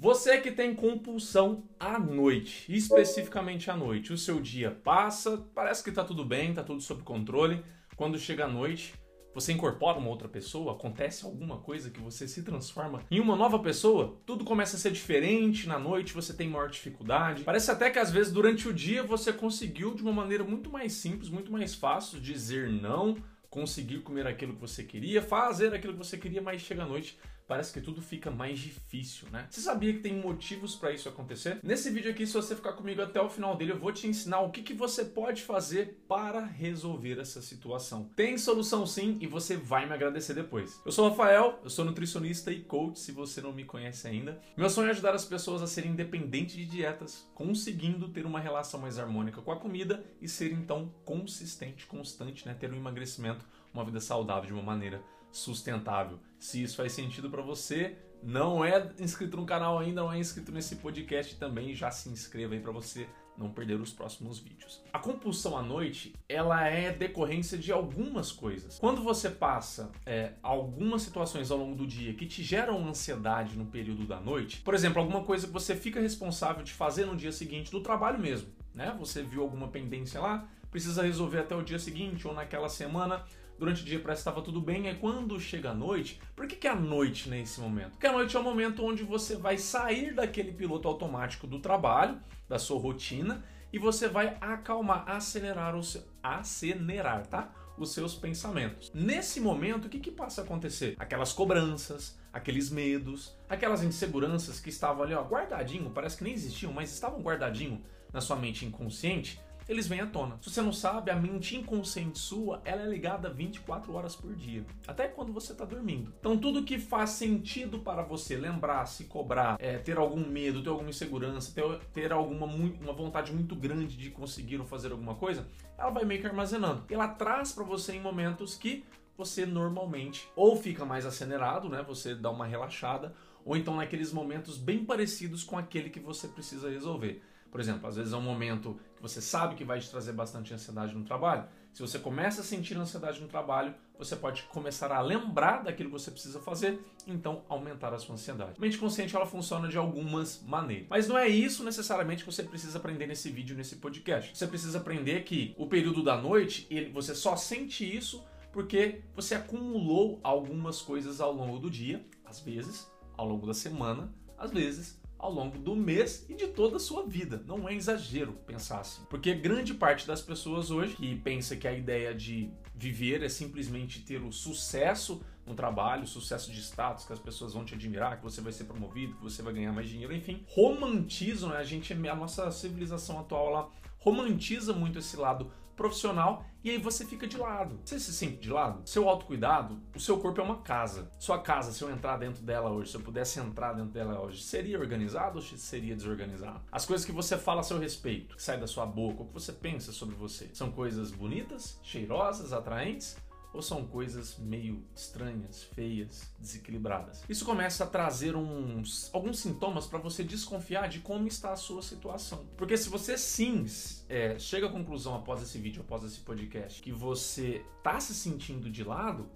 Você que tem compulsão à noite, especificamente à noite, o seu dia passa, parece que tá tudo bem, tá tudo sob controle. Quando chega a noite, você incorpora uma outra pessoa, acontece alguma coisa que você se transforma em uma nova pessoa, tudo começa a ser diferente na noite, você tem maior dificuldade. Parece até que às vezes durante o dia você conseguiu de uma maneira muito mais simples, muito mais fácil dizer não, conseguir comer aquilo que você queria, fazer aquilo que você queria, mas chega à noite parece que tudo fica mais difícil, né? Você sabia que tem motivos para isso acontecer? Nesse vídeo aqui, se você ficar comigo até o final dele, eu vou te ensinar o que, que você pode fazer para resolver essa situação. Tem solução sim e você vai me agradecer depois. Eu sou o Rafael, eu sou nutricionista e coach, se você não me conhece ainda. Meu sonho é ajudar as pessoas a serem independentes de dietas, conseguindo ter uma relação mais harmônica com a comida e ser então consistente, constante, né? Ter um emagrecimento, uma vida saudável de uma maneira sustentável. Se isso faz sentido para você, não é inscrito no canal ainda, não é inscrito nesse podcast também, já se inscreva aí para você não perder os próximos vídeos. A compulsão à noite, ela é decorrência de algumas coisas. Quando você passa é, algumas situações ao longo do dia que te geram ansiedade no período da noite, por exemplo, alguma coisa que você fica responsável de fazer no dia seguinte do trabalho mesmo, né? Você viu alguma pendência lá, precisa resolver até o dia seguinte ou naquela semana, durante o dia parece que estava tudo bem, é quando chega a noite. Por que, que é a noite nesse momento? Porque a noite é o momento onde você vai sair daquele piloto automático do trabalho, da sua rotina, e você vai acalmar, acelerar o seu. acelerar, tá? Os seus pensamentos. Nesse momento, o que, que passa a acontecer? Aquelas cobranças, aqueles medos, aquelas inseguranças que estavam ali, ó, guardadinho, parece que nem existiam, mas estavam guardadinho na sua mente inconsciente eles vêm à tona. Se você não sabe, a mente inconsciente sua, ela é ligada 24 horas por dia, até quando você está dormindo. Então tudo que faz sentido para você lembrar, se cobrar, é, ter algum medo, ter alguma insegurança, ter, ter alguma uma vontade muito grande de conseguir ou fazer alguma coisa, ela vai meio que armazenando. Ela traz para você em momentos que você normalmente ou fica mais acelerado, né? Você dá uma relaxada, ou então naqueles momentos bem parecidos com aquele que você precisa resolver. Por exemplo, às vezes é um momento que você sabe que vai te trazer bastante ansiedade no trabalho. Se você começa a sentir ansiedade no trabalho, você pode começar a lembrar daquilo que você precisa fazer, então aumentar a sua ansiedade. A mente consciente ela funciona de algumas maneiras. Mas não é isso necessariamente que você precisa aprender nesse vídeo, nesse podcast. Você precisa aprender que o período da noite, você só sente isso porque você acumulou algumas coisas ao longo do dia, às vezes, ao longo da semana, às vezes ao longo do mês e de toda a sua vida. Não é exagero pensar assim. Porque grande parte das pessoas hoje que pensa que a ideia de viver é simplesmente ter o sucesso no trabalho, sucesso de status, que as pessoas vão te admirar, que você vai ser promovido, que você vai ganhar mais dinheiro, enfim, romantizam, né? a gente, a nossa civilização atual, ela romantiza muito esse lado profissional e aí você fica de lado. Você se sente de lado? Seu autocuidado, o seu corpo é uma casa. Sua casa, se eu entrar dentro dela hoje, se eu pudesse entrar dentro dela hoje, seria organizado ou seria desorganizado? As coisas que você fala a seu respeito, que sai da sua boca, o que você pensa sobre você, são coisas bonitas, cheirosas, atraentes? Ou são coisas meio estranhas, feias, desequilibradas. Isso começa a trazer uns alguns sintomas para você desconfiar de como está a sua situação. Porque se você sim é, chega à conclusão após esse vídeo, após esse podcast, que você está se sentindo de lado,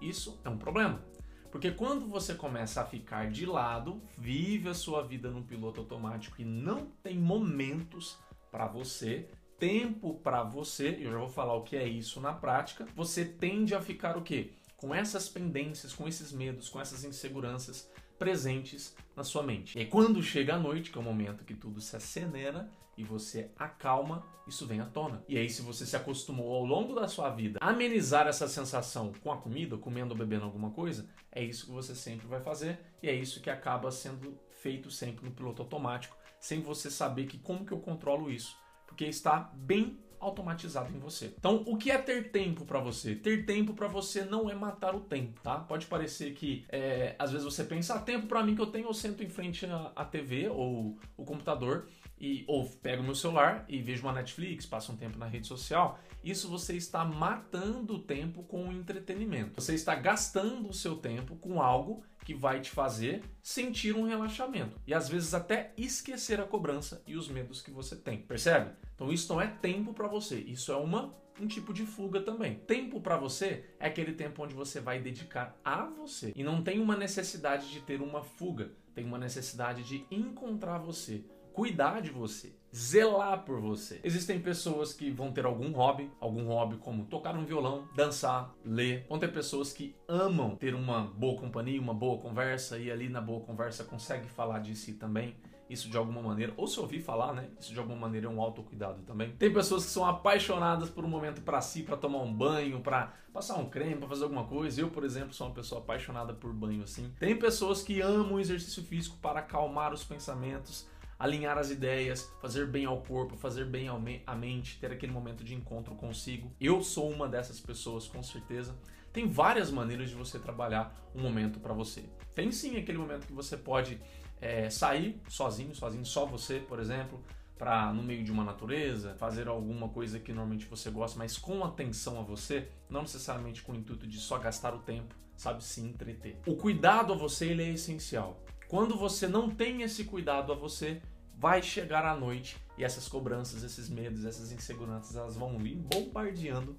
isso é um problema. Porque quando você começa a ficar de lado, vive a sua vida no piloto automático e não tem momentos para você, tempo para você, eu já vou falar o que é isso na prática, você tende a ficar o quê? Com essas pendências, com esses medos, com essas inseguranças presentes na sua mente. E quando chega a noite, que é o momento que tudo se acelera e você acalma, isso vem à tona. E aí, se você se acostumou ao longo da sua vida a amenizar essa sensação com a comida, comendo ou bebendo alguma coisa, é isso que você sempre vai fazer e é isso que acaba sendo feito sempre no piloto automático, sem você saber que como que eu controlo isso porque está bem automatizado em você. Então, o que é ter tempo para você? Ter tempo para você não é matar o tempo, tá? Pode parecer que é, às vezes você pensa, ah, tempo para mim que eu tenho, eu sento em frente à TV ou o computador e ou pego meu celular e vejo uma Netflix, passo um tempo na rede social. Isso você está matando o tempo com o entretenimento. Você está gastando o seu tempo com algo que vai te fazer sentir um relaxamento e às vezes até esquecer a cobrança e os medos que você tem. Percebe? Então isso não é tempo para você, isso é uma um tipo de fuga também. Tempo para você é aquele tempo onde você vai dedicar a você e não tem uma necessidade de ter uma fuga tem uma necessidade de encontrar você, cuidar de você, zelar por você. Existem pessoas que vão ter algum hobby, algum hobby como tocar um violão, dançar, ler. Vão ter pessoas que amam ter uma boa companhia, uma boa conversa e ali na boa conversa consegue falar de si também isso de alguma maneira, ou se ouvir falar, né? Isso de alguma maneira é um autocuidado também. Tem pessoas que são apaixonadas por um momento para si, para tomar um banho, para passar um creme, para fazer alguma coisa. Eu, por exemplo, sou uma pessoa apaixonada por banho assim. Tem pessoas que amam o exercício físico para acalmar os pensamentos, alinhar as ideias, fazer bem ao corpo, fazer bem à mente, ter aquele momento de encontro consigo. Eu sou uma dessas pessoas, com certeza. Tem várias maneiras de você trabalhar um momento para você. Tem sim aquele momento que você pode é, sair sozinho, sozinho, só você, por exemplo, para no meio de uma natureza, fazer alguma coisa que normalmente você gosta, mas com atenção a você, não necessariamente com o intuito de só gastar o tempo, sabe, se entreter. O cuidado a você ele é essencial. Quando você não tem esse cuidado a você, vai chegar a noite e essas cobranças, esses medos, essas inseguranças, elas vão vir bombardeando,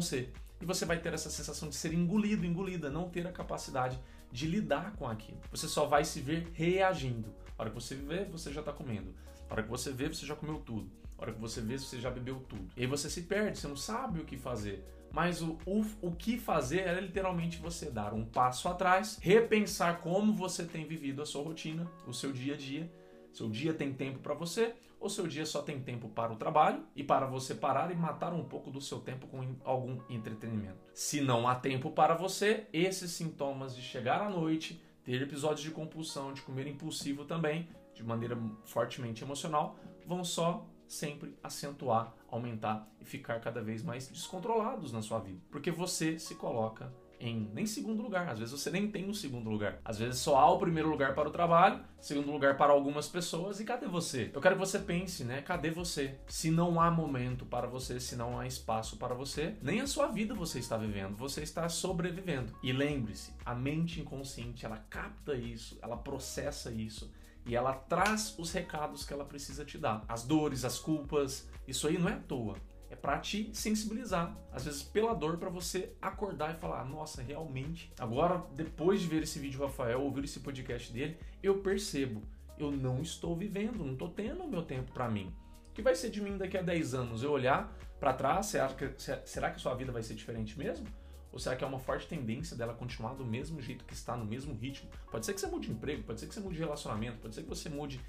ser. E você vai ter essa sensação de ser engolido, engolida, não ter a capacidade de lidar com aquilo. Você só vai se ver reagindo. A hora que você vê, você já está comendo. A hora que você vê, você já comeu tudo. A hora que você vê, você já bebeu tudo. E aí você se perde, você não sabe o que fazer. Mas o, o, o que fazer é literalmente você dar um passo atrás, repensar como você tem vivido a sua rotina, o seu dia a dia. Seu dia tem tempo para você ou seu dia só tem tempo para o trabalho e para você parar e matar um pouco do seu tempo com algum entretenimento. Se não há tempo para você, esses sintomas de chegar à noite, ter episódios de compulsão, de comer impulsivo também, de maneira fortemente emocional, vão só sempre acentuar, aumentar e ficar cada vez mais descontrolados na sua vida, porque você se coloca em nem segundo lugar. Às vezes você nem tem um segundo lugar. Às vezes só há o primeiro lugar para o trabalho, segundo lugar para algumas pessoas e cadê você? Eu quero que você pense, né? Cadê você? Se não há momento para você, se não há espaço para você, nem a sua vida você está vivendo, você está sobrevivendo. E lembre-se, a mente inconsciente, ela capta isso, ela processa isso e ela traz os recados que ela precisa te dar. As dores, as culpas, isso aí não é à toa é para te sensibilizar, às vezes pela dor, para você acordar e falar: nossa, realmente, agora depois de ver esse vídeo do Rafael, ouvir esse podcast dele, eu percebo, eu não estou vivendo, não estou tendo o meu tempo para mim. O que vai ser de mim daqui a 10 anos? Eu olhar para trás, será que, será que sua vida vai ser diferente mesmo? Ou será que é uma forte tendência dela continuar do mesmo jeito que está, no mesmo ritmo? Pode ser que você mude de emprego, pode ser que você mude de relacionamento, pode ser que você mude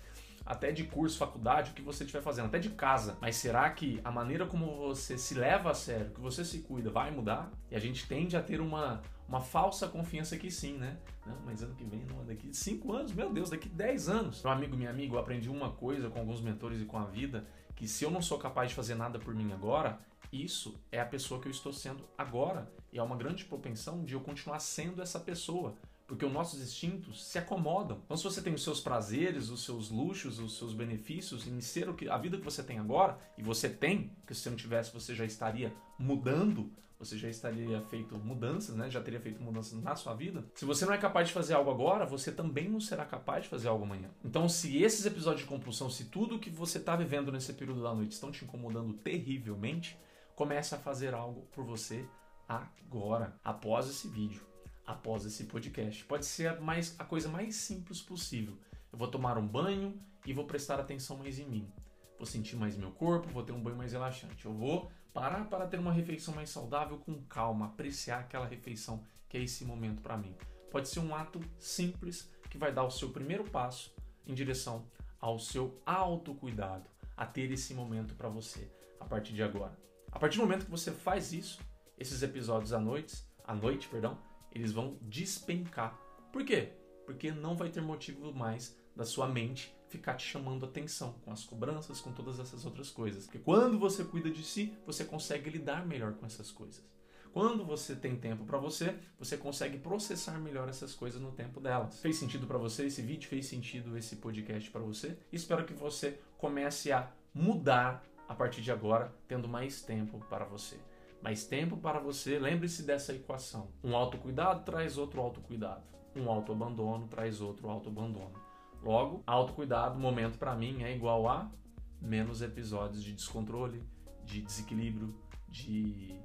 até de curso, faculdade, o que você estiver fazendo, até de casa. Mas será que a maneira como você se leva a sério, que você se cuida, vai mudar? E a gente tende a ter uma, uma falsa confiança que sim, né? Não, mas ano que vem, não, daqui 5 anos, meu Deus, daqui 10 anos. Meu amigo, minha amiga, eu aprendi uma coisa com alguns mentores e com a vida, que se eu não sou capaz de fazer nada por mim agora, isso é a pessoa que eu estou sendo agora. E há uma grande propensão de eu continuar sendo essa pessoa porque os nossos instintos se acomodam. Então, se você tem os seus prazeres, os seus luxos, os seus benefícios em ser o que a vida que você tem agora, e você tem, porque se você não tivesse, você já estaria mudando, você já estaria feito mudanças, né? Já teria feito mudanças na sua vida. Se você não é capaz de fazer algo agora, você também não será capaz de fazer algo amanhã. Então, se esses episódios de compulsão, se tudo que você está vivendo nesse período da noite estão te incomodando terrivelmente, comece a fazer algo por você agora, após esse vídeo após esse podcast. Pode ser a, mais, a coisa mais simples possível. Eu vou tomar um banho e vou prestar atenção mais em mim. Vou sentir mais meu corpo, vou ter um banho mais relaxante. Eu vou parar para ter uma refeição mais saudável com calma, apreciar aquela refeição que é esse momento para mim. Pode ser um ato simples que vai dar o seu primeiro passo em direção ao seu autocuidado, a ter esse momento para você a partir de agora. A partir do momento que você faz isso, esses episódios à noite, à noite, perdão, eles vão despencar. Por quê? Porque não vai ter motivo mais da sua mente ficar te chamando atenção com as cobranças, com todas essas outras coisas. Porque quando você cuida de si, você consegue lidar melhor com essas coisas. Quando você tem tempo para você, você consegue processar melhor essas coisas no tempo delas. Fez sentido para você esse vídeo? Fez sentido esse podcast para você? Espero que você comece a mudar a partir de agora, tendo mais tempo para você mais tempo para você. Lembre-se dessa equação. Um autocuidado traz outro autocuidado. Um autoabandono traz outro autoabandono. Logo, autocuidado, momento para mim é igual a menos episódios de descontrole, de desequilíbrio, de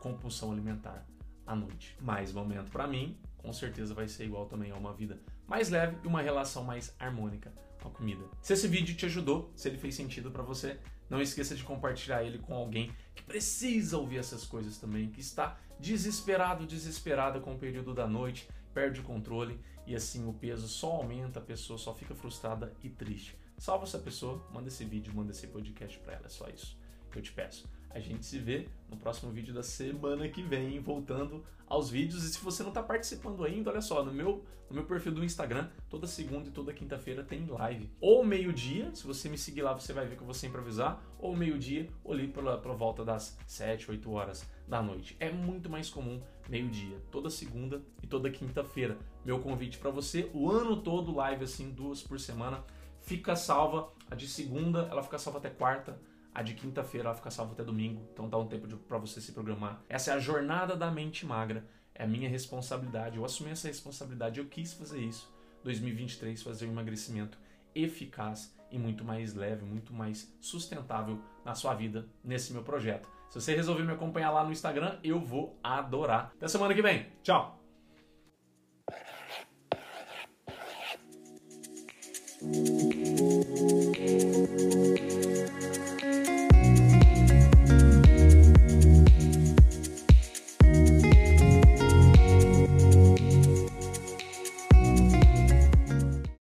compulsão alimentar à noite. Mais momento para mim, com certeza vai ser igual também a uma vida mais leve e uma relação mais harmônica com a comida. Se esse vídeo te ajudou, se ele fez sentido para você, não esqueça de compartilhar ele com alguém precisa ouvir essas coisas também, que está desesperado, desesperada com o período da noite, perde o controle e assim o peso só aumenta, a pessoa só fica frustrada e triste. Salva essa pessoa, manda esse vídeo, manda esse podcast para ela, é só isso que eu te peço. A gente se vê no próximo vídeo da semana que vem, voltando aos vídeos. E se você não está participando ainda, olha só, no meu, no meu perfil do Instagram, toda segunda e toda quinta-feira tem live. Ou meio-dia, se você me seguir lá, você vai ver que eu vou sempre avisar. Ou meio-dia, ou ali pela, pela volta das 7, 8 horas da noite. É muito mais comum meio-dia, toda segunda e toda quinta-feira. Meu convite para você, o ano todo live assim, duas por semana. Fica salva, a de segunda, ela fica salva até quarta a de quinta-feira ela fica salva até domingo, então dá um tempo para você se programar. Essa é a jornada da mente magra. É a minha responsabilidade. Eu assumi essa responsabilidade, eu quis fazer isso. 2023 fazer um emagrecimento eficaz e muito mais leve, muito mais sustentável na sua vida nesse meu projeto. Se você resolver me acompanhar lá no Instagram, eu vou adorar. Até semana que vem. Tchau.